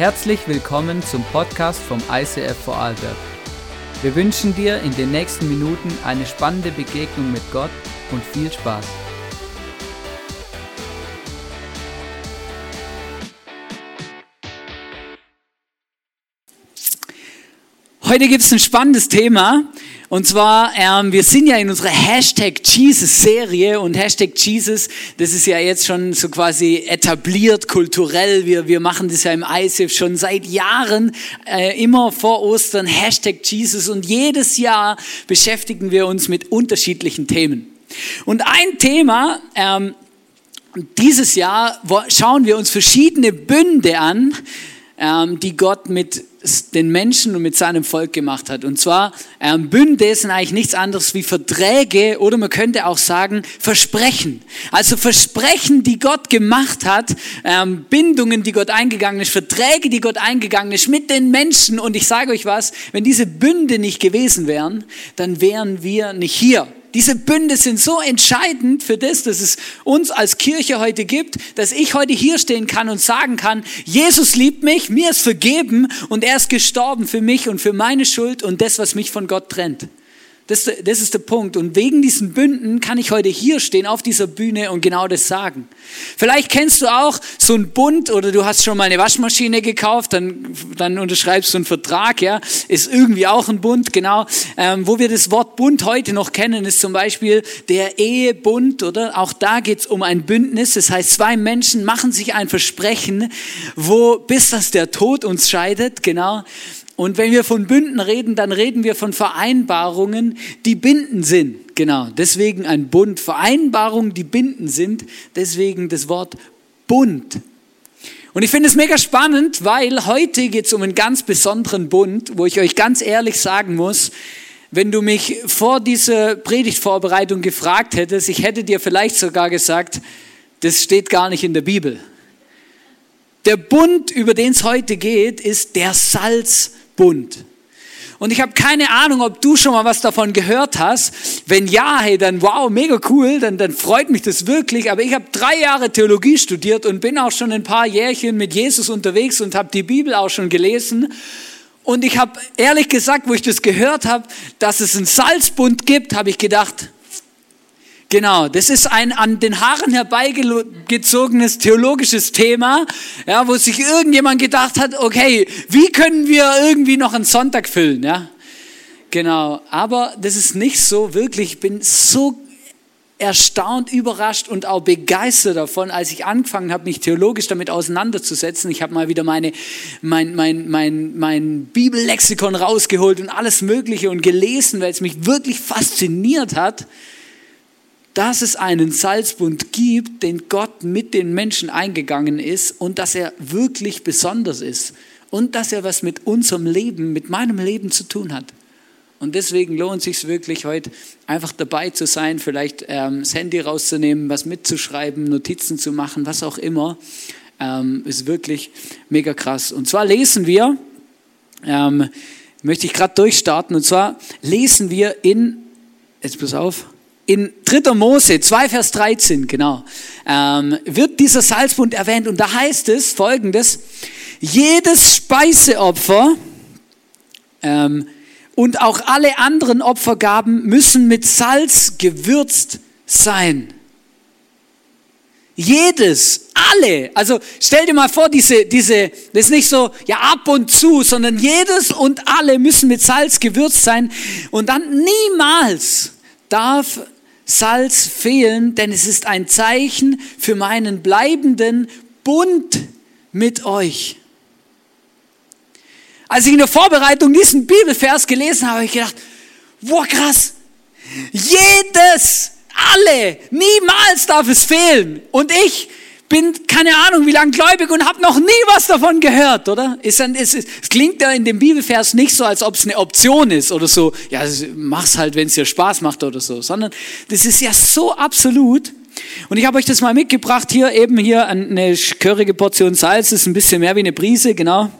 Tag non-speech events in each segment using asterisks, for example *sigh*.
Herzlich willkommen zum Podcast vom ICF Vorarlberg. Wir wünschen dir in den nächsten Minuten eine spannende Begegnung mit Gott und viel Spaß. Heute gibt es ein spannendes Thema. Und zwar, ähm, wir sind ja in unserer Hashtag Jesus-Serie und Hashtag Jesus, das ist ja jetzt schon so quasi etabliert kulturell. Wir, wir machen das ja im ISIF schon seit Jahren, äh, immer vor Ostern, Hashtag Jesus. Und jedes Jahr beschäftigen wir uns mit unterschiedlichen Themen. Und ein Thema, ähm, dieses Jahr schauen wir uns verschiedene Bünde an, die Gott mit den Menschen und mit seinem Volk gemacht hat. Und zwar ähm, Bünde sind eigentlich nichts anderes wie Verträge oder man könnte auch sagen Versprechen. Also Versprechen, die Gott gemacht hat, ähm, Bindungen, die Gott eingegangen ist, Verträge, die Gott eingegangen ist mit den Menschen. Und ich sage euch was, wenn diese Bünde nicht gewesen wären, dann wären wir nicht hier. Diese Bünde sind so entscheidend für das, dass es uns als Kirche heute gibt, dass ich heute hier stehen kann und sagen kann, Jesus liebt mich, mir ist vergeben und er ist gestorben für mich und für meine Schuld und das, was mich von Gott trennt. Das, das ist der Punkt. Und wegen diesen Bünden kann ich heute hier stehen auf dieser Bühne und genau das sagen. Vielleicht kennst du auch so einen Bund oder du hast schon mal eine Waschmaschine gekauft, dann, dann unterschreibst du einen Vertrag, ja. Ist irgendwie auch ein Bund, genau. Ähm, wo wir das Wort Bund heute noch kennen, ist zum Beispiel der Ehebund, oder? Auch da geht es um ein Bündnis. Das heißt, zwei Menschen machen sich ein Versprechen, wo bis das der Tod uns scheidet, genau. Und wenn wir von Bünden reden, dann reden wir von Vereinbarungen, die binden sind. Genau, deswegen ein Bund. Vereinbarungen, die binden sind, deswegen das Wort Bund. Und ich finde es mega spannend, weil heute geht es um einen ganz besonderen Bund, wo ich euch ganz ehrlich sagen muss, wenn du mich vor dieser Predigtvorbereitung gefragt hättest, ich hätte dir vielleicht sogar gesagt, das steht gar nicht in der Bibel. Der Bund, über den es heute geht, ist der Salz Bund. Und ich habe keine Ahnung, ob du schon mal was davon gehört hast. Wenn ja, hey, dann wow, mega cool, dann, dann freut mich das wirklich. Aber ich habe drei Jahre Theologie studiert und bin auch schon ein paar Jährchen mit Jesus unterwegs und habe die Bibel auch schon gelesen. Und ich habe ehrlich gesagt, wo ich das gehört habe, dass es einen Salzbund gibt, habe ich gedacht, Genau, das ist ein an den Haaren herbeigezogenes theologisches Thema, ja, wo sich irgendjemand gedacht hat, okay, wie können wir irgendwie noch einen Sonntag füllen, ja? Genau, aber das ist nicht so wirklich, ich bin so erstaunt, überrascht und auch begeistert davon, als ich angefangen habe, mich theologisch damit auseinanderzusetzen. Ich habe mal wieder meine, mein, mein, mein, mein Bibellexikon rausgeholt und alles Mögliche und gelesen, weil es mich wirklich fasziniert hat dass es einen Salzbund gibt, den Gott mit den Menschen eingegangen ist und dass er wirklich besonders ist und dass er was mit unserem Leben, mit meinem Leben zu tun hat. Und deswegen lohnt sich wirklich heute einfach dabei zu sein, vielleicht ähm, das Handy rauszunehmen, was mitzuschreiben, Notizen zu machen, was auch immer. Ähm, ist wirklich mega krass. Und zwar lesen wir, ähm, möchte ich gerade durchstarten, und zwar lesen wir in, jetzt pass auf, in 3. Mose 2, Vers 13, genau, ähm, wird dieser Salzbund erwähnt und da heißt es folgendes, jedes Speiseopfer ähm, und auch alle anderen Opfergaben müssen mit Salz gewürzt sein. Jedes, alle. Also stell dir mal vor, diese, diese, das ist nicht so, ja, ab und zu, sondern jedes und alle müssen mit Salz gewürzt sein. Und dann niemals darf Salz fehlen, denn es ist ein Zeichen für meinen bleibenden Bund mit euch. Als ich in der Vorbereitung diesen Bibelvers gelesen habe, habe ich gedacht, wow, krass, jedes, alle, niemals darf es fehlen. Und ich bin keine Ahnung wie lang gläubig und habe noch nie was davon gehört, oder? Ist ein, es, klingt ja in dem Bibelvers nicht so, als ob es eine Option ist oder so, ja, mach's halt, wenn es dir Spaß macht oder so, sondern das ist ja so absolut. Und ich habe euch das mal mitgebracht, hier eben hier eine körige Portion Salz, ist ein bisschen mehr wie eine Prise, genau.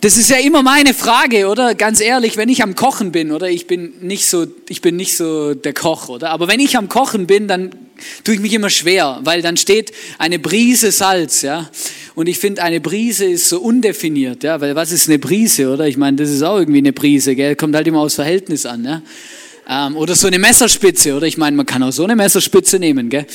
Das ist ja immer meine Frage, oder? Ganz ehrlich, wenn ich am Kochen bin, oder? Ich bin nicht so, ich bin nicht so der Koch, oder? Aber wenn ich am Kochen bin, dann tue ich mich immer schwer, weil dann steht eine Brise Salz, ja. Und ich finde, eine Prise ist so undefiniert, ja, weil was ist eine Prise, oder? Ich meine, das ist auch irgendwie eine Prise, gell? Kommt halt immer aufs Verhältnis an, ja. Ähm, oder so eine Messerspitze, oder? Ich meine, man kann auch so eine Messerspitze nehmen, gell?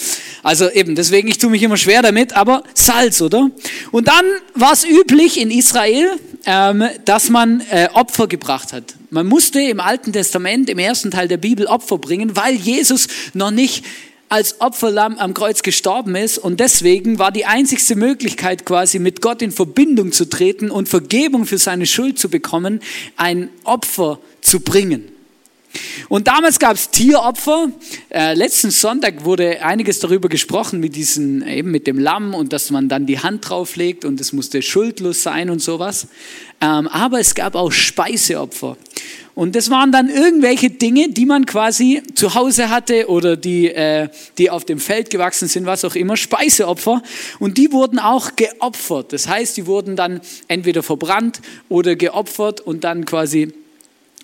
Also eben, deswegen, ich tue mich immer schwer damit, aber Salz, oder? Und dann war es üblich in Israel, ähm, dass man äh, Opfer gebracht hat. Man musste im Alten Testament, im ersten Teil der Bibel, Opfer bringen, weil Jesus noch nicht als Opferlamm am Kreuz gestorben ist und deswegen war die einzigste Möglichkeit quasi mit Gott in Verbindung zu treten und Vergebung für seine Schuld zu bekommen, ein Opfer zu bringen. Und damals gab es Tieropfer. Äh, letzten Sonntag wurde einiges darüber gesprochen mit diesen, eben mit dem Lamm und dass man dann die Hand drauflegt und es musste schuldlos sein und sowas. Ähm, aber es gab auch Speiseopfer. Und das waren dann irgendwelche Dinge, die man quasi zu Hause hatte oder die, äh, die auf dem Feld gewachsen sind, was auch immer, Speiseopfer. Und die wurden auch geopfert. Das heißt, die wurden dann entweder verbrannt oder geopfert und dann quasi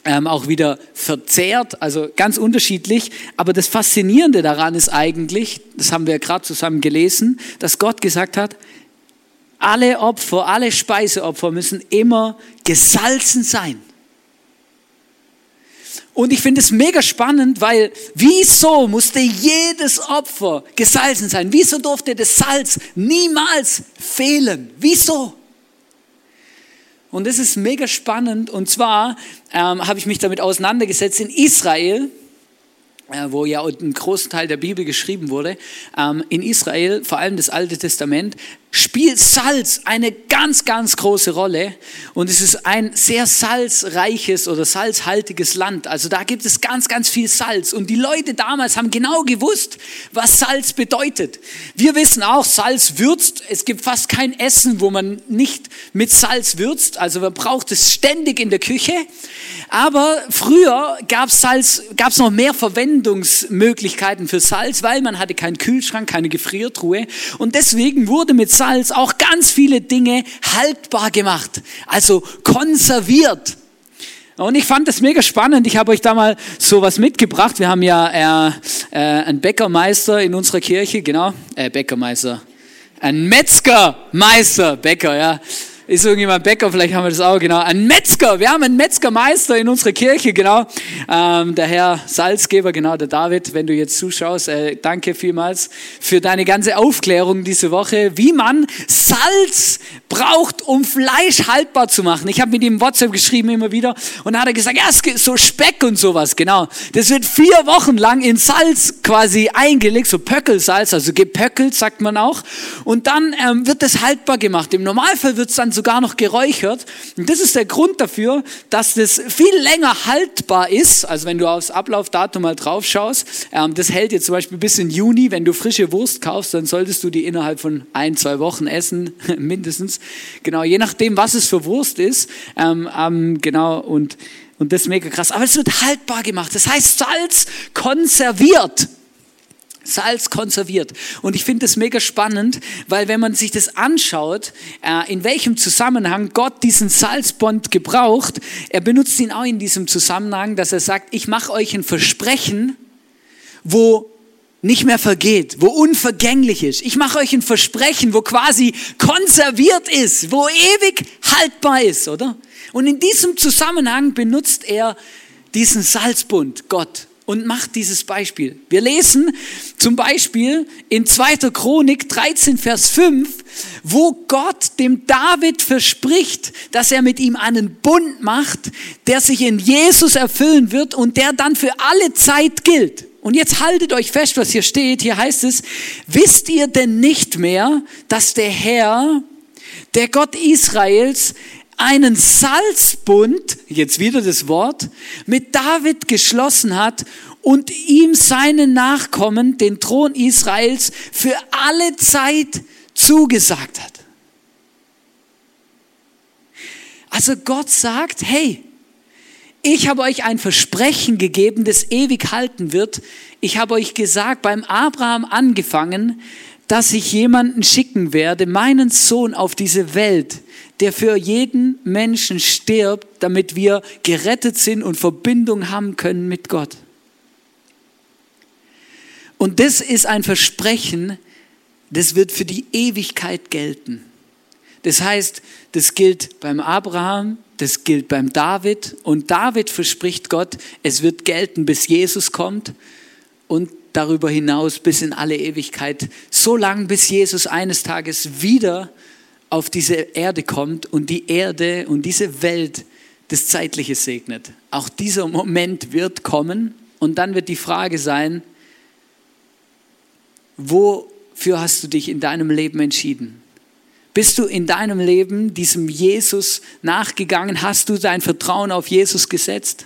ähm, auch wieder verzehrt, also ganz unterschiedlich. Aber das Faszinierende daran ist eigentlich, das haben wir ja gerade zusammen gelesen, dass Gott gesagt hat, alle Opfer, alle Speiseopfer müssen immer gesalzen sein. Und ich finde es mega spannend, weil wieso musste jedes Opfer gesalzen sein? Wieso durfte das Salz niemals fehlen? Wieso? Und das ist mega spannend. Und zwar ähm, habe ich mich damit auseinandergesetzt in Israel, äh, wo ja ein großer Teil der Bibel geschrieben wurde. Ähm, in Israel, vor allem das Alte Testament, spielt Salz eine ganz, ganz große Rolle. Und es ist ein sehr salzreiches oder salzhaltiges Land. Also da gibt es ganz, ganz viel Salz. Und die Leute damals haben genau gewusst, was Salz bedeutet. Wir wissen auch, Salz würzt. Es gibt fast kein Essen, wo man nicht mit Salz würzt. Also man braucht es ständig in der Küche. Aber früher gab es Salz, gab es noch mehr Verwendungsmöglichkeiten für Salz, weil man hatte keinen Kühlschrank, keine Gefriertruhe. Und deswegen wurde mit Salz auch ganz viele Dinge haltbar gemacht, also konserviert. Und ich fand das mega spannend. Ich habe euch da mal so was mitgebracht. Wir haben ja äh, äh, einen Bäckermeister in unserer Kirche, genau, äh, Bäckermeister, ein Metzgermeister, Bäcker, ja. Ist irgendjemand Bäcker? Vielleicht haben wir das auch, genau. Ein Metzger. Wir haben einen Metzgermeister in unserer Kirche, genau. Ähm, der Herr Salzgeber, genau, der David, wenn du jetzt zuschaust, äh, danke vielmals für deine ganze Aufklärung diese Woche, wie man Salz braucht, um Fleisch haltbar zu machen. Ich habe mit ihm WhatsApp geschrieben immer wieder und da hat er gesagt, ja, so Speck und sowas, genau. Das wird vier Wochen lang in Salz quasi eingelegt, so Pöckelsalz, also gepöckelt, sagt man auch. Und dann ähm, wird das haltbar gemacht. Im Normalfall wird es dann so sogar noch geräuchert. Und das ist der Grund dafür, dass das viel länger haltbar ist. Also wenn du aufs Ablaufdatum mal drauf schaust, ähm, das hält jetzt zum Beispiel bis in Juni. Wenn du frische Wurst kaufst, dann solltest du die innerhalb von ein, zwei Wochen essen, *laughs* mindestens. Genau, je nachdem, was es für Wurst ist. Ähm, ähm, genau, und, und das ist mega krass. Aber es wird haltbar gemacht. Das heißt, Salz konserviert. Salz konserviert. Und ich finde das mega spannend, weil wenn man sich das anschaut, äh, in welchem Zusammenhang Gott diesen Salzbond gebraucht, er benutzt ihn auch in diesem Zusammenhang, dass er sagt, ich mache euch ein Versprechen, wo nicht mehr vergeht, wo unvergänglich ist. Ich mache euch ein Versprechen, wo quasi konserviert ist, wo ewig haltbar ist, oder? Und in diesem Zusammenhang benutzt er diesen Salzbund, Gott und macht dieses Beispiel. Wir lesen zum Beispiel in 2. Chronik 13, Vers 5, wo Gott dem David verspricht, dass er mit ihm einen Bund macht, der sich in Jesus erfüllen wird und der dann für alle Zeit gilt. Und jetzt haltet euch fest, was hier steht. Hier heißt es, wisst ihr denn nicht mehr, dass der Herr, der Gott Israels, einen Salzbund, jetzt wieder das Wort, mit David geschlossen hat und ihm seine Nachkommen den Thron Israels für alle Zeit zugesagt hat. Also Gott sagt, hey, ich habe euch ein Versprechen gegeben, das ewig halten wird. Ich habe euch gesagt, beim Abraham angefangen, dass ich jemanden schicken werde, meinen Sohn auf diese Welt, der für jeden Menschen stirbt, damit wir gerettet sind und Verbindung haben können mit Gott. Und das ist ein Versprechen, das wird für die Ewigkeit gelten. Das heißt, das gilt beim Abraham, das gilt beim David und David verspricht Gott, es wird gelten, bis Jesus kommt und darüber hinaus bis in alle Ewigkeit, so lange bis Jesus eines Tages wieder auf diese Erde kommt und die Erde und diese Welt das Zeitliche segnet. Auch dieser Moment wird kommen und dann wird die Frage sein, wofür hast du dich in deinem Leben entschieden? Bist du in deinem Leben diesem Jesus nachgegangen? Hast du dein Vertrauen auf Jesus gesetzt?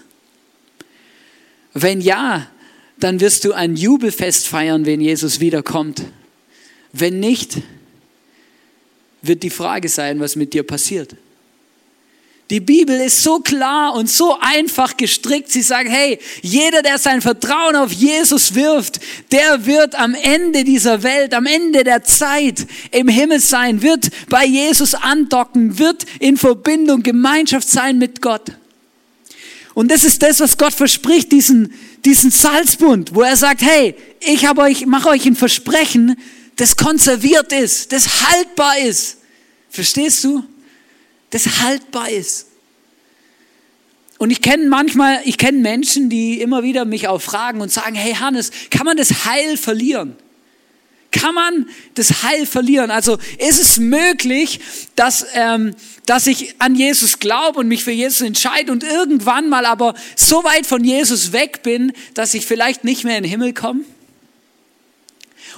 Wenn ja, dann wirst du ein Jubelfest feiern, wenn Jesus wiederkommt. Wenn nicht, wird die Frage sein, was mit dir passiert. Die Bibel ist so klar und so einfach gestrickt. Sie sagt, hey, jeder, der sein Vertrauen auf Jesus wirft, der wird am Ende dieser Welt, am Ende der Zeit im Himmel sein, wird bei Jesus andocken, wird in Verbindung, Gemeinschaft sein mit Gott. Und das ist das, was Gott verspricht, diesen, diesen Salzbund, wo er sagt, hey, ich habe euch, mache euch ein Versprechen, das konserviert ist, das haltbar ist. Verstehst du? Das haltbar ist. Und ich kenne manchmal, ich kenne Menschen, die immer wieder mich auch fragen und sagen, hey Hannes, kann man das Heil verlieren? Kann man das Heil verlieren? Also ist es möglich, dass, ähm, dass ich an Jesus glaube und mich für Jesus entscheide und irgendwann mal aber so weit von Jesus weg bin, dass ich vielleicht nicht mehr in den Himmel komme?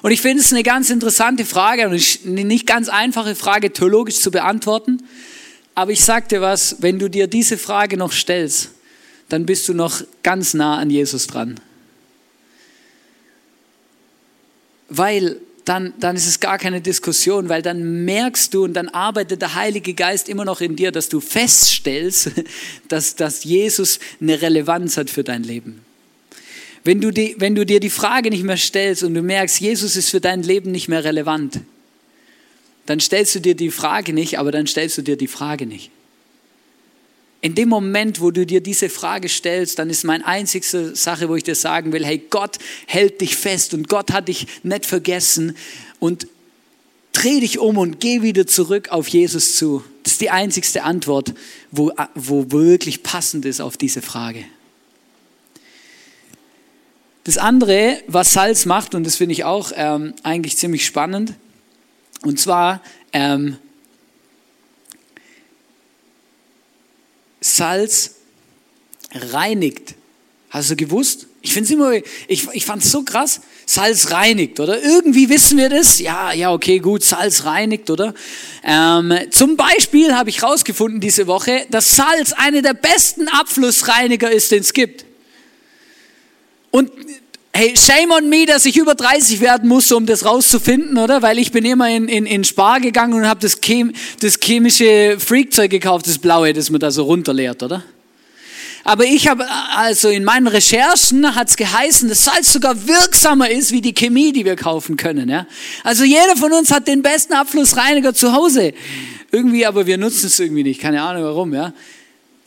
Und ich finde es eine ganz interessante Frage und eine nicht ganz einfache Frage theologisch zu beantworten. Aber ich sage dir was, wenn du dir diese Frage noch stellst, dann bist du noch ganz nah an Jesus dran. Weil dann, dann ist es gar keine Diskussion, weil dann merkst du und dann arbeitet der Heilige Geist immer noch in dir, dass du feststellst, *laughs* dass, dass Jesus eine Relevanz hat für dein Leben. Wenn du, die, wenn du dir die Frage nicht mehr stellst und du merkst, Jesus ist für dein Leben nicht mehr relevant, dann stellst du dir die Frage nicht, aber dann stellst du dir die Frage nicht. In dem Moment, wo du dir diese Frage stellst, dann ist meine einzigste Sache, wo ich dir sagen will, hey, Gott hält dich fest und Gott hat dich nicht vergessen und dreh dich um und geh wieder zurück auf Jesus zu. Das ist die einzigste Antwort, wo, wo wirklich passend ist auf diese Frage. Das andere, was Salz macht, und das finde ich auch ähm, eigentlich ziemlich spannend, und zwar ähm, Salz reinigt. Hast du gewusst? Ich finde es immer, ich, ich fand es so krass. Salz reinigt, oder? Irgendwie wissen wir das. Ja, ja, okay, gut, Salz reinigt, oder? Ähm, zum Beispiel habe ich herausgefunden diese Woche, dass Salz eine der besten Abflussreiniger ist, den es gibt. Und Hey, shame on me, dass ich über 30 werden musste, um das rauszufinden, oder? Weil ich bin immer in, in, in Spar gegangen und habe das, Chem, das chemische Freakzeug gekauft, das blaue, das man da so runterleert, oder? Aber ich habe, also in meinen Recherchen hat es geheißen, dass Salz sogar wirksamer ist wie die Chemie, die wir kaufen können. Ja? Also jeder von uns hat den besten Abflussreiniger zu Hause. Irgendwie, aber wir nutzen es irgendwie nicht. Keine Ahnung warum. Ja?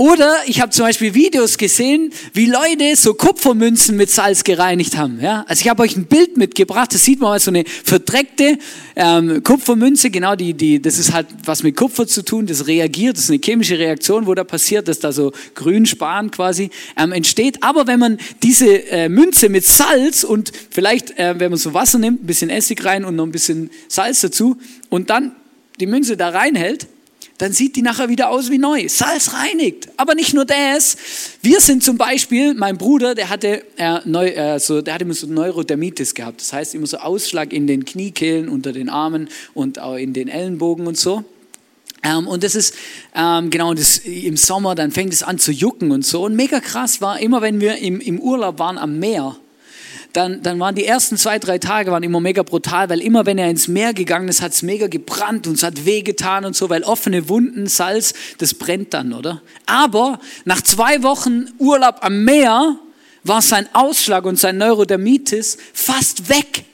Oder ich habe zum Beispiel Videos gesehen, wie Leute so Kupfermünzen mit Salz gereinigt haben. Ja? Also ich habe euch ein Bild mitgebracht, das sieht man mal so eine verdreckte ähm, Kupfermünze, genau die, die, das ist halt was mit Kupfer zu tun, das reagiert, das ist eine chemische Reaktion, wo da passiert, dass da so Grünspan quasi ähm, entsteht. Aber wenn man diese äh, Münze mit Salz und vielleicht, äh, wenn man so Wasser nimmt, ein bisschen Essig rein und noch ein bisschen Salz dazu und dann die Münze da reinhält, dann sieht die nachher wieder aus wie neu. Salz reinigt. Aber nicht nur das. Wir sind zum Beispiel, mein Bruder, der hatte, äh, neu, äh, so, der hatte immer so Neurodermitis gehabt. Das heißt immer so Ausschlag in den Kniekehlen, unter den Armen und auch in den Ellenbogen und so. Ähm, und das ist, ähm, genau, das, im Sommer, dann fängt es an zu jucken und so. Und mega krass war, immer wenn wir im, im Urlaub waren am Meer, dann, dann waren die ersten zwei, drei Tage waren immer mega brutal, weil immer wenn er ins Meer gegangen ist, hat es mega gebrannt und es hat wehgetan und so, weil offene Wunden, Salz, das brennt dann, oder? Aber nach zwei Wochen Urlaub am Meer war sein Ausschlag und sein Neurodermitis fast weg.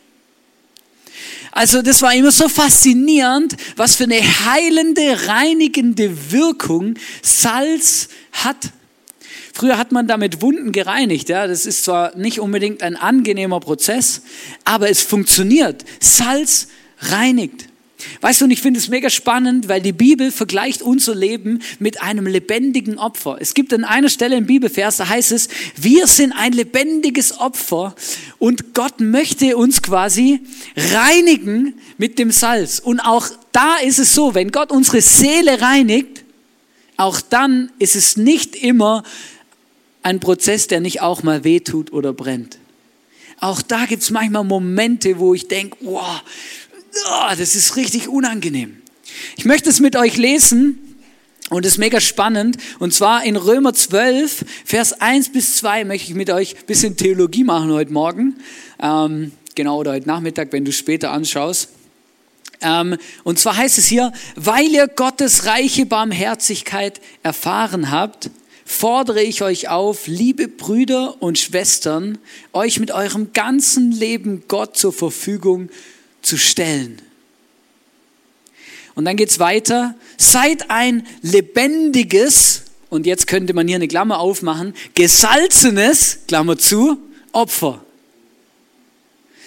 Also das war immer so faszinierend, was für eine heilende, reinigende Wirkung Salz hat. Früher hat man damit Wunden gereinigt. Ja? Das ist zwar nicht unbedingt ein angenehmer Prozess, aber es funktioniert. Salz reinigt. Weißt du, und ich finde es mega spannend, weil die Bibel vergleicht unser Leben mit einem lebendigen Opfer. Es gibt an einer Stelle im Bibelvers, da heißt es, wir sind ein lebendiges Opfer und Gott möchte uns quasi reinigen mit dem Salz. Und auch da ist es so, wenn Gott unsere Seele reinigt, auch dann ist es nicht immer ein Prozess, der nicht auch mal wehtut oder brennt. Auch da gibt es manchmal Momente, wo ich denke, wow, oh, das ist richtig unangenehm. Ich möchte es mit euch lesen und es ist mega spannend. Und zwar in Römer 12, Vers 1 bis 2 möchte ich mit euch ein bisschen Theologie machen heute Morgen. Ähm, genau, oder heute Nachmittag, wenn du später anschaust. Ähm, und zwar heißt es hier, weil ihr Gottes reiche Barmherzigkeit erfahren habt, fordere ich euch auf, liebe Brüder und Schwestern, euch mit eurem ganzen Leben Gott zur Verfügung zu stellen. Und dann geht es weiter. Seid ein lebendiges, und jetzt könnte man hier eine Klammer aufmachen, gesalzenes, Klammer zu, Opfer.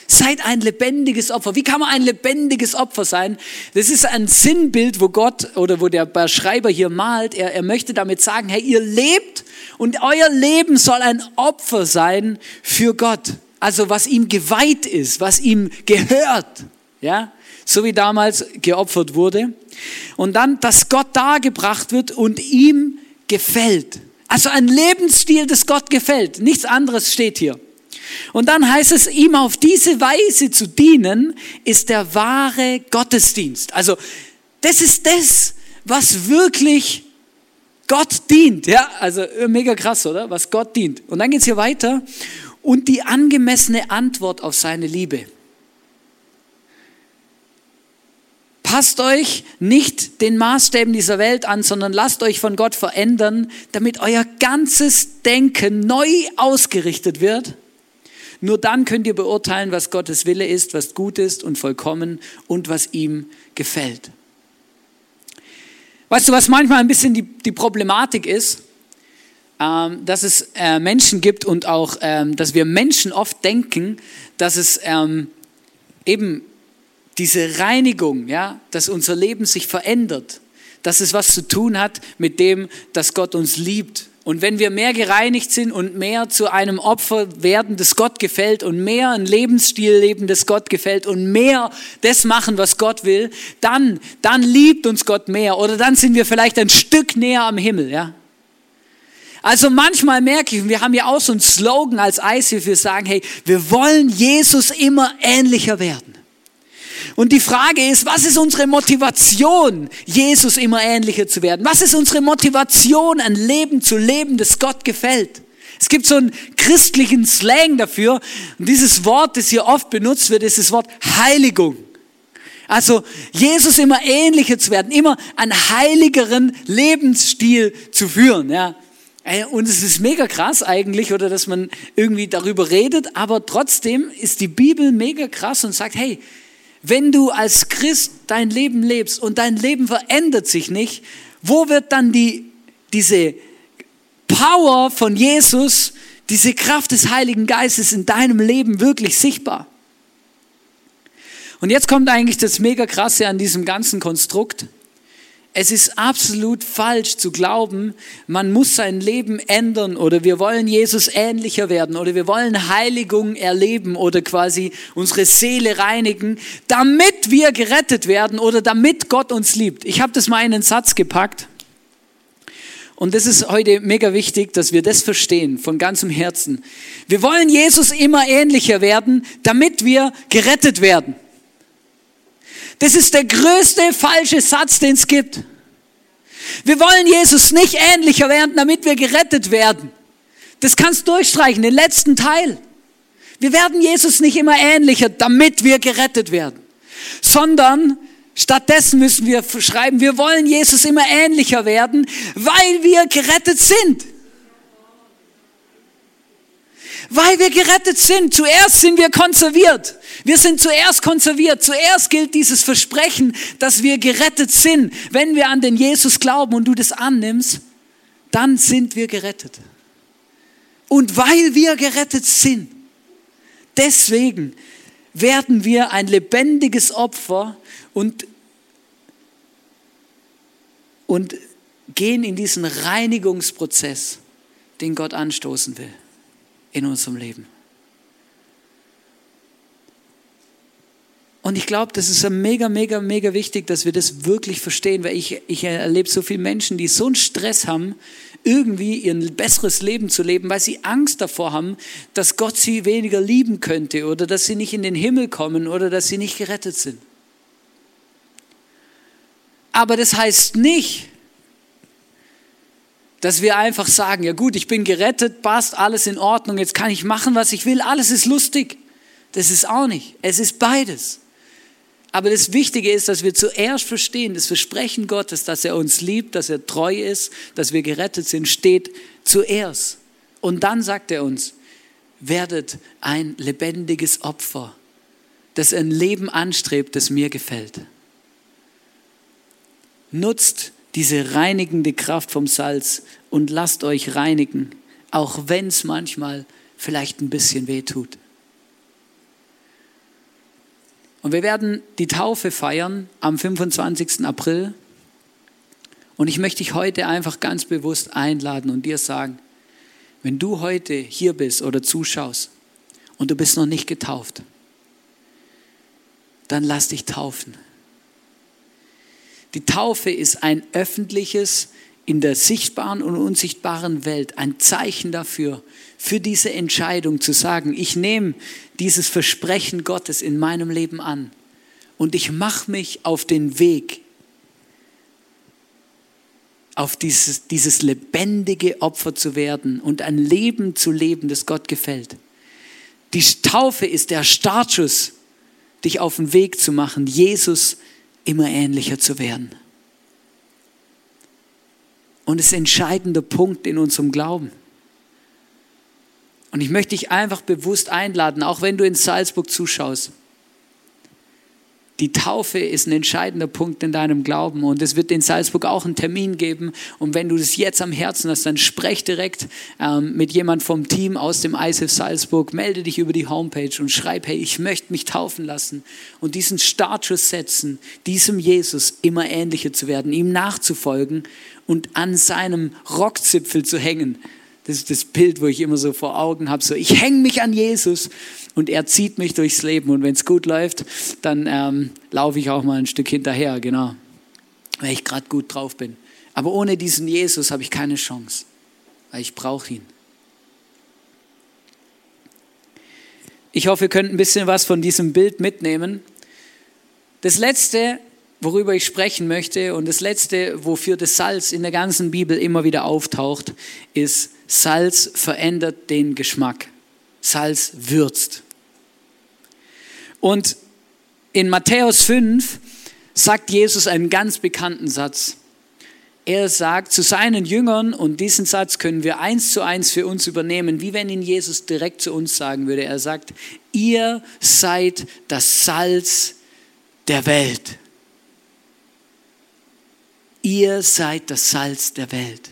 Seid ein lebendiges Opfer. Wie kann man ein lebendiges Opfer sein? Das ist ein Sinnbild, wo Gott oder wo der Schreiber hier malt. Er, er möchte damit sagen, hey, ihr lebt und euer Leben soll ein Opfer sein für Gott also was ihm geweiht ist, was ihm gehört, ja, so wie damals geopfert wurde. Und dann, dass Gott dargebracht wird und ihm gefällt. Also ein Lebensstil, das Gott gefällt. Nichts anderes steht hier. Und dann heißt es, ihm auf diese Weise zu dienen, ist der wahre Gottesdienst. Also das ist das, was wirklich Gott dient. Ja, also mega krass, oder? Was Gott dient. Und dann geht es hier weiter und die angemessene Antwort auf seine Liebe. Passt euch nicht den Maßstäben dieser Welt an, sondern lasst euch von Gott verändern, damit euer ganzes Denken neu ausgerichtet wird. Nur dann könnt ihr beurteilen, was Gottes Wille ist, was gut ist und vollkommen und was ihm gefällt. Weißt du, was manchmal ein bisschen die, die Problematik ist? Ähm, dass es äh, Menschen gibt und auch, ähm, dass wir Menschen oft denken, dass es ähm, eben diese Reinigung, ja, dass unser Leben sich verändert, dass es was zu tun hat mit dem, dass Gott uns liebt. Und wenn wir mehr gereinigt sind und mehr zu einem Opfer werden, das Gott gefällt und mehr ein Lebensstil leben, das Gott gefällt und mehr das machen, was Gott will, dann, dann liebt uns Gott mehr oder dann sind wir vielleicht ein Stück näher am Himmel, ja. Also manchmal merke ich, wir haben ja auch so einen Slogan als ICF, wir sagen, hey, wir wollen Jesus immer ähnlicher werden. Und die Frage ist, was ist unsere Motivation, Jesus immer ähnlicher zu werden? Was ist unsere Motivation, ein Leben zu leben, das Gott gefällt? Es gibt so einen christlichen Slang dafür. Und dieses Wort, das hier oft benutzt wird, ist das Wort Heiligung. Also Jesus immer ähnlicher zu werden, immer einen heiligeren Lebensstil zu führen. Ja. Und es ist mega krass eigentlich, oder dass man irgendwie darüber redet, aber trotzdem ist die Bibel mega krass und sagt, hey, wenn du als Christ dein Leben lebst und dein Leben verändert sich nicht, wo wird dann die, diese Power von Jesus, diese Kraft des Heiligen Geistes in deinem Leben wirklich sichtbar? Und jetzt kommt eigentlich das mega krasse an diesem ganzen Konstrukt. Es ist absolut falsch zu glauben, man muss sein Leben ändern oder wir wollen Jesus ähnlicher werden oder wir wollen Heiligung erleben oder quasi unsere Seele reinigen, damit wir gerettet werden oder damit Gott uns liebt. Ich habe das mal in einen Satz gepackt. Und das ist heute mega wichtig, dass wir das verstehen von ganzem Herzen. Wir wollen Jesus immer ähnlicher werden, damit wir gerettet werden. Das ist der größte falsche Satz, den es gibt. Wir wollen Jesus nicht ähnlicher werden, damit wir gerettet werden. Das kannst du durchstreichen, den letzten Teil. Wir werden Jesus nicht immer ähnlicher, damit wir gerettet werden, sondern stattdessen müssen wir schreiben, wir wollen Jesus immer ähnlicher werden, weil wir gerettet sind. Weil wir gerettet sind. Zuerst sind wir konserviert. Wir sind zuerst konserviert. Zuerst gilt dieses Versprechen, dass wir gerettet sind. Wenn wir an den Jesus glauben und du das annimmst, dann sind wir gerettet. Und weil wir gerettet sind, deswegen werden wir ein lebendiges Opfer und und gehen in diesen Reinigungsprozess, den Gott anstoßen will in unserem Leben. Und ich glaube, das ist mega, mega, mega wichtig, dass wir das wirklich verstehen, weil ich, ich erlebe so viele Menschen, die so einen Stress haben, irgendwie ihr besseres Leben zu leben, weil sie Angst davor haben, dass Gott sie weniger lieben könnte oder dass sie nicht in den Himmel kommen oder dass sie nicht gerettet sind. Aber das heißt nicht, dass wir einfach sagen, ja gut, ich bin gerettet, passt, alles in Ordnung, jetzt kann ich machen, was ich will, alles ist lustig. Das ist auch nicht. Es ist beides. Aber das Wichtige ist, dass wir zuerst verstehen, das Versprechen Gottes, dass er uns liebt, dass er treu ist, dass wir gerettet sind, steht zuerst. Und dann sagt er uns, werdet ein lebendiges Opfer, das ein Leben anstrebt, das mir gefällt. Nutzt diese reinigende Kraft vom Salz und lasst euch reinigen, auch wenn es manchmal vielleicht ein bisschen weh tut. Und wir werden die Taufe feiern am 25. April. Und ich möchte dich heute einfach ganz bewusst einladen und dir sagen, wenn du heute hier bist oder zuschaust und du bist noch nicht getauft, dann lass dich taufen. Die Taufe ist ein öffentliches, in der sichtbaren und unsichtbaren Welt ein Zeichen dafür, für diese Entscheidung zu sagen, ich nehme dieses Versprechen Gottes in meinem Leben an und ich mache mich auf den Weg, auf dieses, dieses lebendige Opfer zu werden und ein Leben zu leben, das Gott gefällt. Die Taufe ist der Startschuss, dich auf den Weg zu machen, Jesus immer ähnlicher zu werden. Und es ist ein entscheidender Punkt in unserem Glauben. Und ich möchte dich einfach bewusst einladen, auch wenn du in Salzburg zuschaust. Die Taufe ist ein entscheidender Punkt in deinem Glauben und es wird in Salzburg auch einen Termin geben. Und wenn du das jetzt am Herzen hast, dann sprech direkt ähm, mit jemand vom Team aus dem ISF Salzburg, melde dich über die Homepage und schreib, hey, ich möchte mich taufen lassen und diesen Startschuss setzen, diesem Jesus immer ähnlicher zu werden, ihm nachzufolgen und an seinem Rockzipfel zu hängen. Das ist das Bild, wo ich immer so vor Augen habe, so ich hänge mich an Jesus und er zieht mich durchs Leben und wenn es gut läuft, dann ähm, laufe ich auch mal ein Stück hinterher, genau, weil ich gerade gut drauf bin. Aber ohne diesen Jesus habe ich keine Chance, weil ich brauche ihn. Ich hoffe, ihr könnt ein bisschen was von diesem Bild mitnehmen. Das letzte, worüber ich sprechen möchte und das letzte, wofür das Salz in der ganzen Bibel immer wieder auftaucht, ist, Salz verändert den Geschmack. Salz würzt. Und in Matthäus 5 sagt Jesus einen ganz bekannten Satz. Er sagt zu seinen Jüngern, und diesen Satz können wir eins zu eins für uns übernehmen, wie wenn ihn Jesus direkt zu uns sagen würde. Er sagt, ihr seid das Salz der Welt. Ihr seid das Salz der Welt.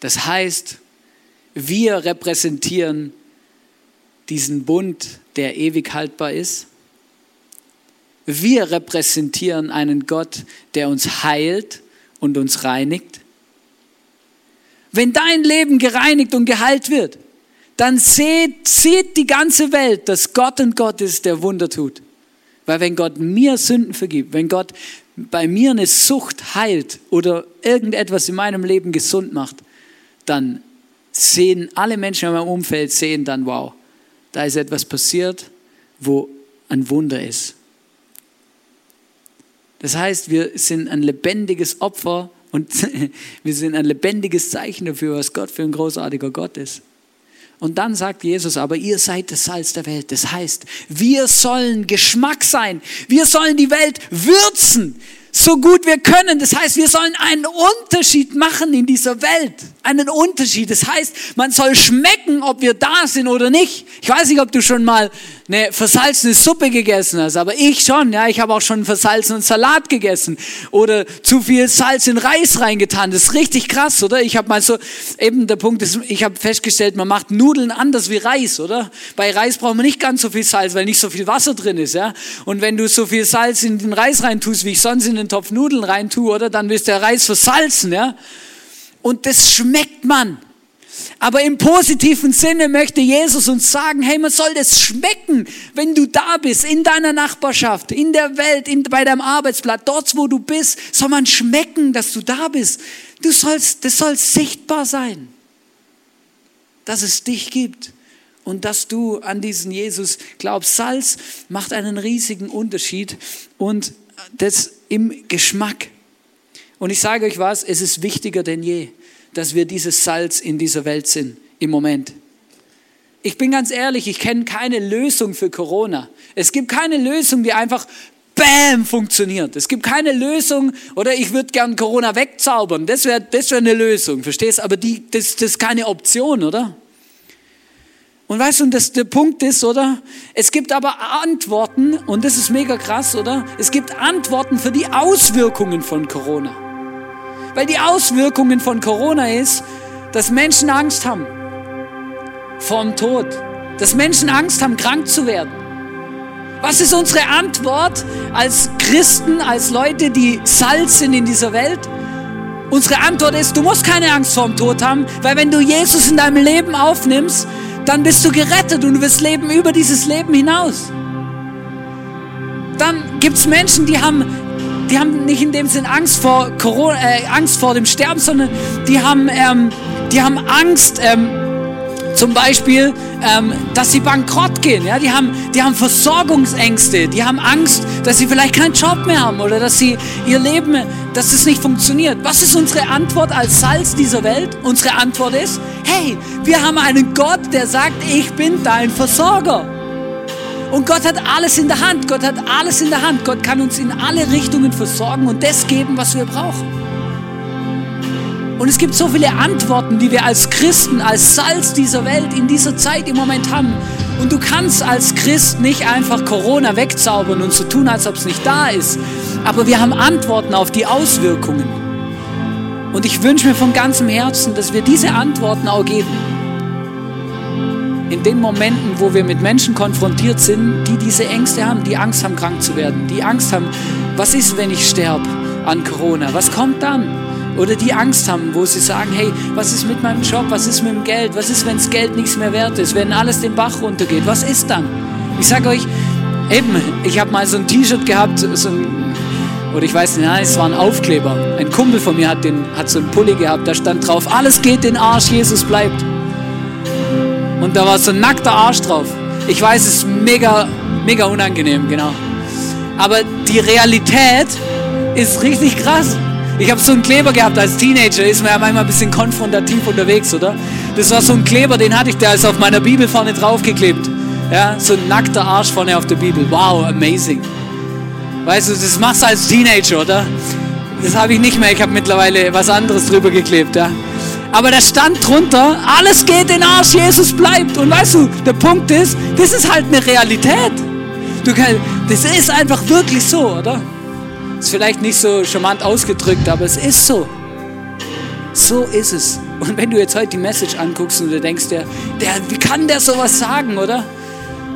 Das heißt, wir repräsentieren diesen Bund, der ewig haltbar ist. Wir repräsentieren einen Gott, der uns heilt und uns reinigt. Wenn dein Leben gereinigt und geheilt wird, dann sieht, sieht die ganze Welt, dass Gott ein Gott ist, der Wunder tut. Weil wenn Gott mir Sünden vergibt, wenn Gott bei mir eine Sucht heilt oder irgendetwas in meinem Leben gesund macht, dann sehen alle Menschen in meinem Umfeld sehen dann, wow, da ist etwas passiert, wo ein Wunder ist. Das heißt, wir sind ein lebendiges Opfer und *laughs* wir sind ein lebendiges Zeichen dafür, was Gott für ein großartiger Gott ist. Und dann sagt Jesus aber, ihr seid das Salz der Welt. Das heißt, wir sollen Geschmack sein. Wir sollen die Welt würzen so gut wir können. Das heißt, wir sollen einen Unterschied machen in dieser Welt. Einen Unterschied. Das heißt, man soll schmecken, ob wir da sind oder nicht. Ich weiß nicht, ob du schon mal eine versalzene Suppe gegessen hast, aber ich schon, ja, ich habe auch schon versalzenen Salat gegessen oder zu viel Salz in Reis reingetan. Das ist richtig krass, oder? Ich habe mal so, eben der Punkt ist, ich habe festgestellt, man macht Nudeln anders wie Reis, oder? Bei Reis braucht man nicht ganz so viel Salz, weil nicht so viel Wasser drin ist, ja? Und wenn du so viel Salz in den Reis reintust, wie ich sonst in den Topf Nudeln reintue, oder? Dann wirst der Reis versalzen, ja? Und das schmeckt man. Aber im positiven Sinne möchte Jesus uns sagen, hey, man soll das schmecken, wenn du da bist, in deiner Nachbarschaft, in der Welt, in, bei deinem Arbeitsplatz, dort, wo du bist, soll man schmecken, dass du da bist. Du sollst, das soll sichtbar sein, dass es dich gibt und dass du an diesen Jesus glaubst. Salz macht einen riesigen Unterschied und das im Geschmack. Und ich sage euch was, es ist wichtiger denn je dass wir dieses Salz in dieser Welt sind im Moment. Ich bin ganz ehrlich, ich kenne keine Lösung für Corona. Es gibt keine Lösung, die einfach Bam funktioniert. Es gibt keine Lösung, oder ich würde gern Corona wegzaubern. Das wäre das wär eine Lösung, verstehst? Aber die, das, das ist keine Option, oder? Und weißt du, das, der Punkt ist, oder? Es gibt aber Antworten, und das ist mega krass, oder? Es gibt Antworten für die Auswirkungen von Corona. Weil die Auswirkungen von Corona ist, dass Menschen Angst haben vorm Tod. Dass Menschen Angst haben, krank zu werden. Was ist unsere Antwort als Christen, als Leute, die Salz sind in dieser Welt? Unsere Antwort ist, du musst keine Angst vorm Tod haben, weil wenn du Jesus in deinem Leben aufnimmst, dann bist du gerettet und du wirst leben über dieses Leben hinaus. Dann gibt es Menschen, die haben die haben nicht in dem Sinn Angst vor, Corona, äh, Angst vor dem Sterben, sondern die haben, ähm, die haben Angst, ähm, zum Beispiel, ähm, dass sie bankrott gehen. Ja? Die, haben, die haben Versorgungsängste, die haben Angst, dass sie vielleicht keinen Job mehr haben oder dass sie ihr Leben, dass es nicht funktioniert. Was ist unsere Antwort als Salz dieser Welt? Unsere Antwort ist, hey, wir haben einen Gott, der sagt, ich bin dein Versorger. Und Gott hat alles in der Hand. Gott hat alles in der Hand. Gott kann uns in alle Richtungen versorgen und das geben, was wir brauchen. Und es gibt so viele Antworten, die wir als Christen, als Salz dieser Welt in dieser Zeit im Moment haben. Und du kannst als Christ nicht einfach Corona wegzaubern und so tun, als ob es nicht da ist. Aber wir haben Antworten auf die Auswirkungen. Und ich wünsche mir von ganzem Herzen, dass wir diese Antworten auch geben in den Momenten, wo wir mit Menschen konfrontiert sind, die diese Ängste haben, die Angst haben, krank zu werden, die Angst haben, was ist, wenn ich sterbe an Corona, was kommt dann? Oder die Angst haben, wo sie sagen, hey, was ist mit meinem Job, was ist mit dem Geld, was ist, wenn das Geld nichts mehr wert ist, wenn alles den Bach runtergeht, was ist dann? Ich sage euch, eben, ich habe mal so ein T-Shirt gehabt, so ein, oder ich weiß nicht, nein, es war ein Aufkleber. Ein Kumpel von mir hat, den, hat so einen Pulli gehabt, da stand drauf, alles geht den Arsch, Jesus bleibt. Und da war so ein nackter Arsch drauf. Ich weiß, es ist mega, mega unangenehm, genau. Aber die Realität ist richtig krass. Ich habe so einen Kleber gehabt als Teenager, ist mir ja manchmal ein bisschen konfrontativ unterwegs, oder? Das war so ein Kleber, den hatte ich, der ist auf meiner Bibel vorne draufgeklebt. Ja, so ein nackter Arsch vorne auf der Bibel. Wow, amazing. Weißt du, das machst du als Teenager, oder? Das habe ich nicht mehr, ich habe mittlerweile was anderes drüber geklebt, ja. Aber da stand drunter, alles geht in Arsch, Jesus bleibt. Und weißt du, der Punkt ist, das ist halt eine Realität. Du kann, das ist einfach wirklich so, oder? Ist vielleicht nicht so charmant ausgedrückt, aber es ist so. So ist es. Und wenn du jetzt heute die Message anguckst und du denkst dir, der, wie kann der sowas sagen, oder?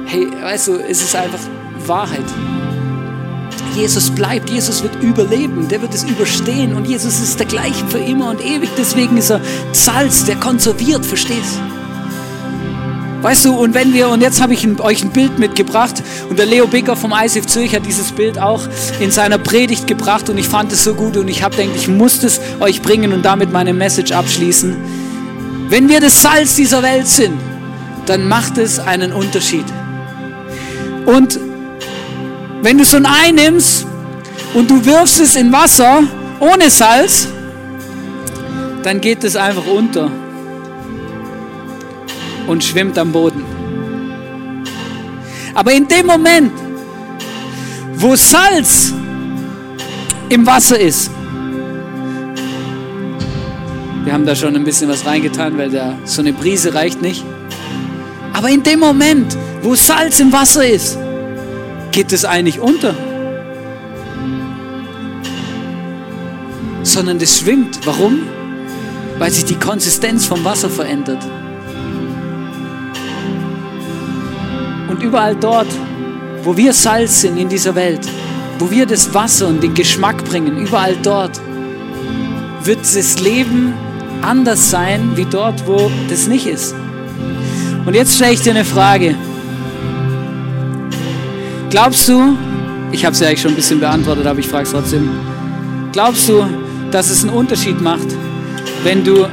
Hey, weißt du, es ist einfach Wahrheit. Jesus bleibt, Jesus wird überleben, der wird es überstehen und Jesus ist der gleiche für immer und ewig. Deswegen ist er Salz, der konserviert, verstehst Weißt du, und wenn wir, und jetzt habe ich euch ein Bild mitgebracht und der Leo Becker vom ISF Zürich hat dieses Bild auch in seiner Predigt gebracht und ich fand es so gut und ich habe gedacht, ich muss es euch bringen und damit meine Message abschließen. Wenn wir das Salz dieser Welt sind, dann macht es einen Unterschied. Und wenn du so ein Ei nimmst und du wirfst es in Wasser ohne Salz, dann geht es einfach unter und schwimmt am Boden. Aber in dem Moment, wo Salz im Wasser ist, wir haben da schon ein bisschen was reingetan, weil da so eine Brise reicht nicht. Aber in dem Moment, wo Salz im Wasser ist, geht es eigentlich unter. Sondern es schwimmt. Warum? Weil sich die Konsistenz vom Wasser verändert. Und überall dort, wo wir Salz sind in dieser Welt, wo wir das Wasser und den Geschmack bringen, überall dort, wird das Leben anders sein wie dort, wo das nicht ist. Und jetzt stelle ich dir eine Frage. Glaubst du, ich habe es ja eigentlich schon ein bisschen beantwortet, aber ich frage es trotzdem, glaubst du, dass es einen Unterschied macht, wenn du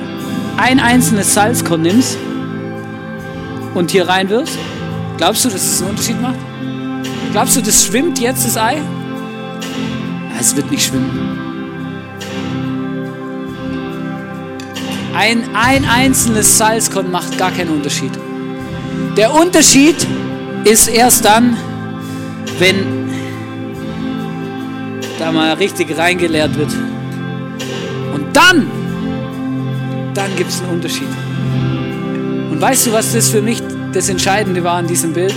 ein einzelnes Salzkorn nimmst und hier rein wirst? Glaubst du, dass es einen Unterschied macht? Glaubst du, das schwimmt jetzt das Ei? Es wird nicht schwimmen. Ein, ein einzelnes Salzkorn macht gar keinen Unterschied. Der Unterschied ist erst dann, wenn da mal richtig reingeleert wird. Und dann, dann gibt es einen Unterschied. Und weißt du, was das für mich das Entscheidende war an diesem Bild?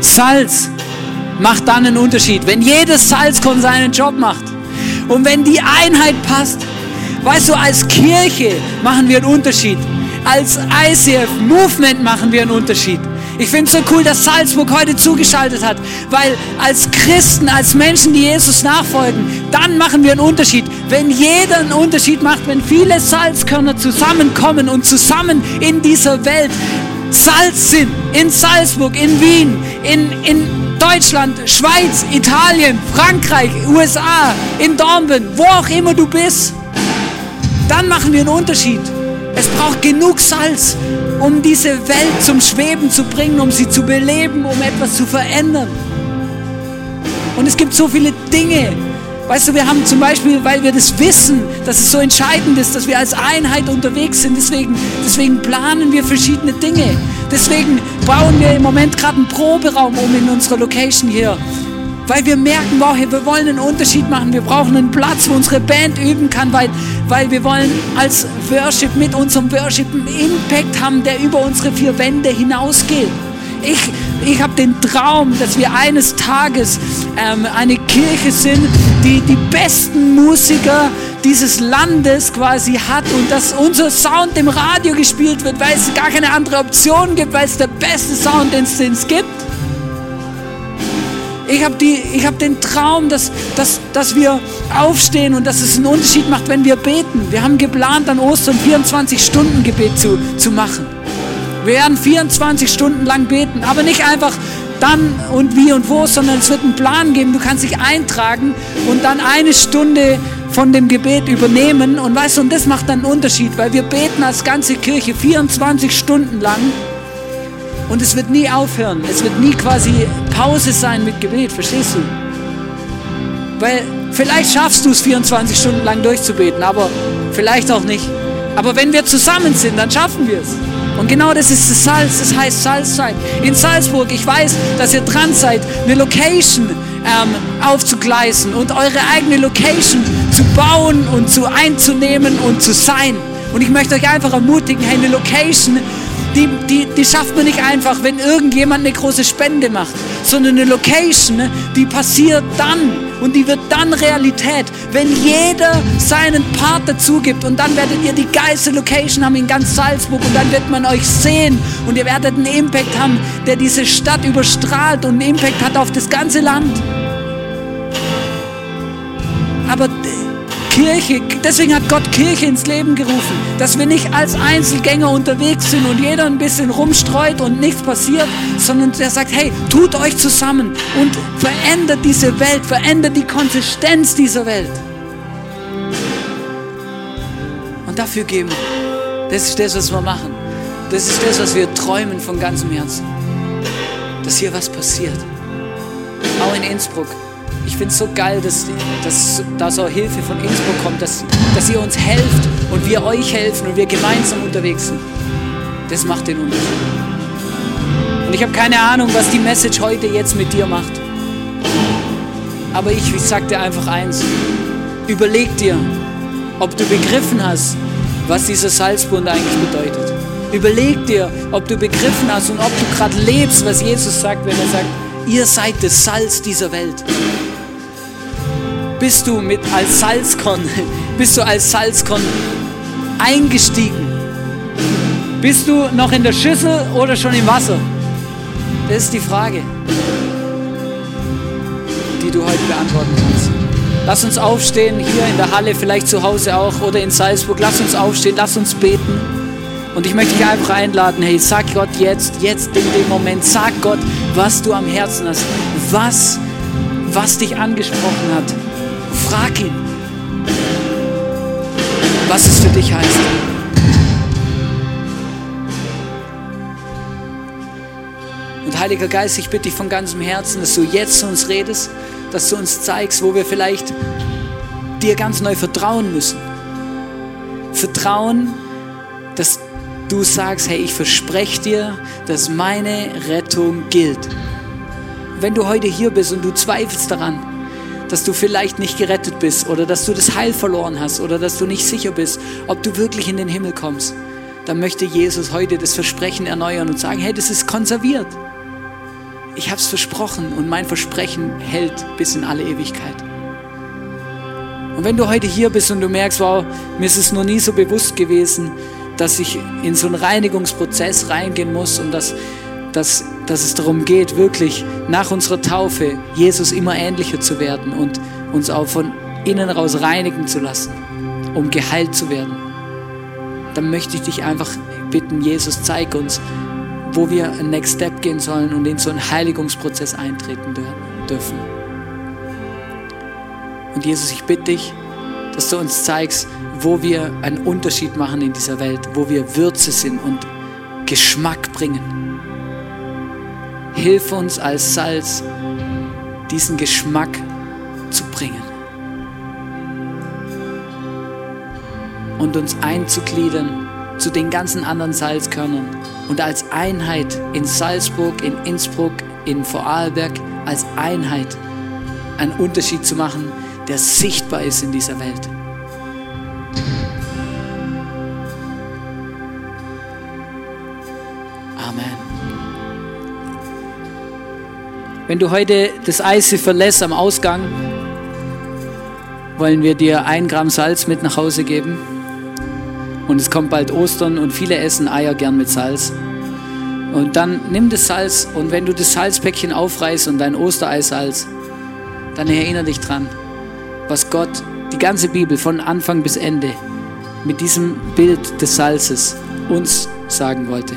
Salz macht dann einen Unterschied. Wenn jedes Salzkorn seinen Job macht und wenn die Einheit passt, weißt du, als Kirche machen wir einen Unterschied. Als ICF Movement machen wir einen Unterschied. Ich finde es so cool, dass Salzburg heute zugeschaltet hat, weil als Christen, als Menschen, die Jesus nachfolgen, dann machen wir einen Unterschied. Wenn jeder einen Unterschied macht, wenn viele Salzkörner zusammenkommen und zusammen in dieser Welt Salz sind, in Salzburg, in Wien, in, in Deutschland, Schweiz, Italien, Frankreich, USA, in Dornbirn, wo auch immer du bist, dann machen wir einen Unterschied. Es braucht genug Salz, um diese Welt zum Schweben zu bringen, um sie zu beleben, um etwas zu verändern. Und es gibt so viele Dinge. Weißt du, wir haben zum Beispiel, weil wir das wissen, dass es so entscheidend ist, dass wir als Einheit unterwegs sind, deswegen, deswegen planen wir verschiedene Dinge. Deswegen bauen wir im Moment gerade einen Proberaum um in unserer Location hier. Weil wir merken, wow, wir wollen einen Unterschied machen. Wir brauchen einen Platz, wo unsere Band üben kann, weil, weil wir wollen als Worship mit unserem Worship einen Impact haben, der über unsere vier Wände hinausgeht. Ich, ich habe den Traum, dass wir eines Tages ähm, eine Kirche sind, die die besten Musiker dieses Landes quasi hat und dass unser Sound im Radio gespielt wird, weil es gar keine andere Option gibt, weil es der beste Sound, den es gibt. Ich habe hab den Traum, dass, dass, dass wir aufstehen und dass es einen Unterschied macht, wenn wir beten. Wir haben geplant, an Ostern 24-Stunden-Gebet zu, zu machen. Wir werden 24 Stunden lang beten, aber nicht einfach dann und wie und wo, sondern es wird einen Plan geben. Du kannst dich eintragen und dann eine Stunde von dem Gebet übernehmen. Und weißt du, und das macht dann einen Unterschied, weil wir beten als ganze Kirche 24 Stunden lang und es wird nie aufhören. Es wird nie quasi Pause sein mit Gebet, verstehst du? Weil vielleicht schaffst du es 24 Stunden lang durchzubeten, aber vielleicht auch nicht. Aber wenn wir zusammen sind, dann schaffen wir es. Und genau das ist das Salz, das heißt Salz sein. In Salzburg, ich weiß, dass ihr dran seid, eine Location ähm, aufzugleisen und eure eigene Location zu bauen und zu einzunehmen und zu sein. Und ich möchte euch einfach ermutigen, hey, eine Location die, die, die schafft man nicht einfach, wenn irgendjemand eine große Spende macht, sondern eine Location, ne, die passiert dann und die wird dann Realität, wenn jeder seinen Part dazu gibt und dann werdet ihr die geilste Location haben in ganz Salzburg und dann wird man euch sehen und ihr werdet einen Impact haben, der diese Stadt überstrahlt und einen Impact hat auf das ganze Land. Kirche, deswegen hat Gott Kirche ins Leben gerufen, dass wir nicht als Einzelgänger unterwegs sind und jeder ein bisschen rumstreut und nichts passiert, sondern der sagt, hey, tut euch zusammen und verändert diese Welt, verändert die Konsistenz dieser Welt. Und dafür geben wir. Das ist das, was wir machen. Das ist das, was wir träumen von ganzem Herzen. Dass hier was passiert. Auch in Innsbruck. Ich finde es so geil, dass, dass da so Hilfe von Innsbruck kommt, dass, dass ihr uns helft und wir euch helfen und wir gemeinsam unterwegs sind. Das macht den Unterschied. Und ich habe keine Ahnung, was die Message heute jetzt mit dir macht. Aber ich, ich sag dir einfach eins. Überleg dir, ob du begriffen hast, was dieser Salzbund eigentlich bedeutet. Überleg dir, ob du begriffen hast und ob du gerade lebst, was Jesus sagt, wenn er sagt, ihr seid das Salz dieser Welt. Bist du mit als Salzkorn, *laughs* bist du als Salzkorn eingestiegen? Bist du noch in der Schüssel oder schon im Wasser? Das ist die Frage, die du heute beantworten kannst. Lass uns aufstehen, hier in der Halle, vielleicht zu Hause auch oder in Salzburg. Lass uns aufstehen, lass uns beten. Und ich möchte dich einfach einladen, hey, sag Gott jetzt, jetzt in dem Moment, sag Gott, was du am Herzen hast, was, was dich angesprochen hat. Frag ihn, was es für dich heißt. Und Heiliger Geist, ich bitte dich von ganzem Herzen, dass du jetzt zu uns redest, dass du uns zeigst, wo wir vielleicht dir ganz neu vertrauen müssen. Vertrauen, dass du sagst, hey, ich verspreche dir, dass meine Rettung gilt. Wenn du heute hier bist und du zweifelst daran, dass du vielleicht nicht gerettet bist oder dass du das Heil verloren hast oder dass du nicht sicher bist, ob du wirklich in den Himmel kommst, dann möchte Jesus heute das Versprechen erneuern und sagen, hey, das ist konserviert ich habe es versprochen und mein Versprechen hält bis in alle Ewigkeit. Und wenn du heute hier bist und du merkst, wow, mir ist es noch nie so bewusst gewesen, dass ich in so einen Reinigungsprozess reingehen muss und dass, dass, dass es darum geht, wirklich nach unserer Taufe Jesus immer ähnlicher zu werden und uns auch von innen raus reinigen zu lassen, um geheilt zu werden, dann möchte ich dich einfach bitten, Jesus, zeig uns, wo wir ein Next Step gehen sollen und in so einen Heiligungsprozess eintreten dürfen. Und Jesus, ich bitte dich, dass du uns zeigst, wo wir einen Unterschied machen in dieser Welt, wo wir Würze sind und Geschmack bringen. Hilf uns als Salz, diesen Geschmack zu bringen. Und uns einzugliedern zu den ganzen anderen Salzkörnern und als Einheit in Salzburg, in Innsbruck, in Vorarlberg, als Einheit einen Unterschied zu machen, der sichtbar ist in dieser Welt. Amen. Wenn du heute das Eis verlässt am Ausgang, wollen wir dir ein Gramm Salz mit nach Hause geben. Und es kommt bald Ostern und viele essen Eier gern mit Salz. Und dann nimm das Salz und wenn du das Salzpäckchen aufreißt und dein Ostereisalz, dann erinnere dich dran, was Gott, die ganze Bibel von Anfang bis Ende mit diesem Bild des Salzes uns sagen wollte.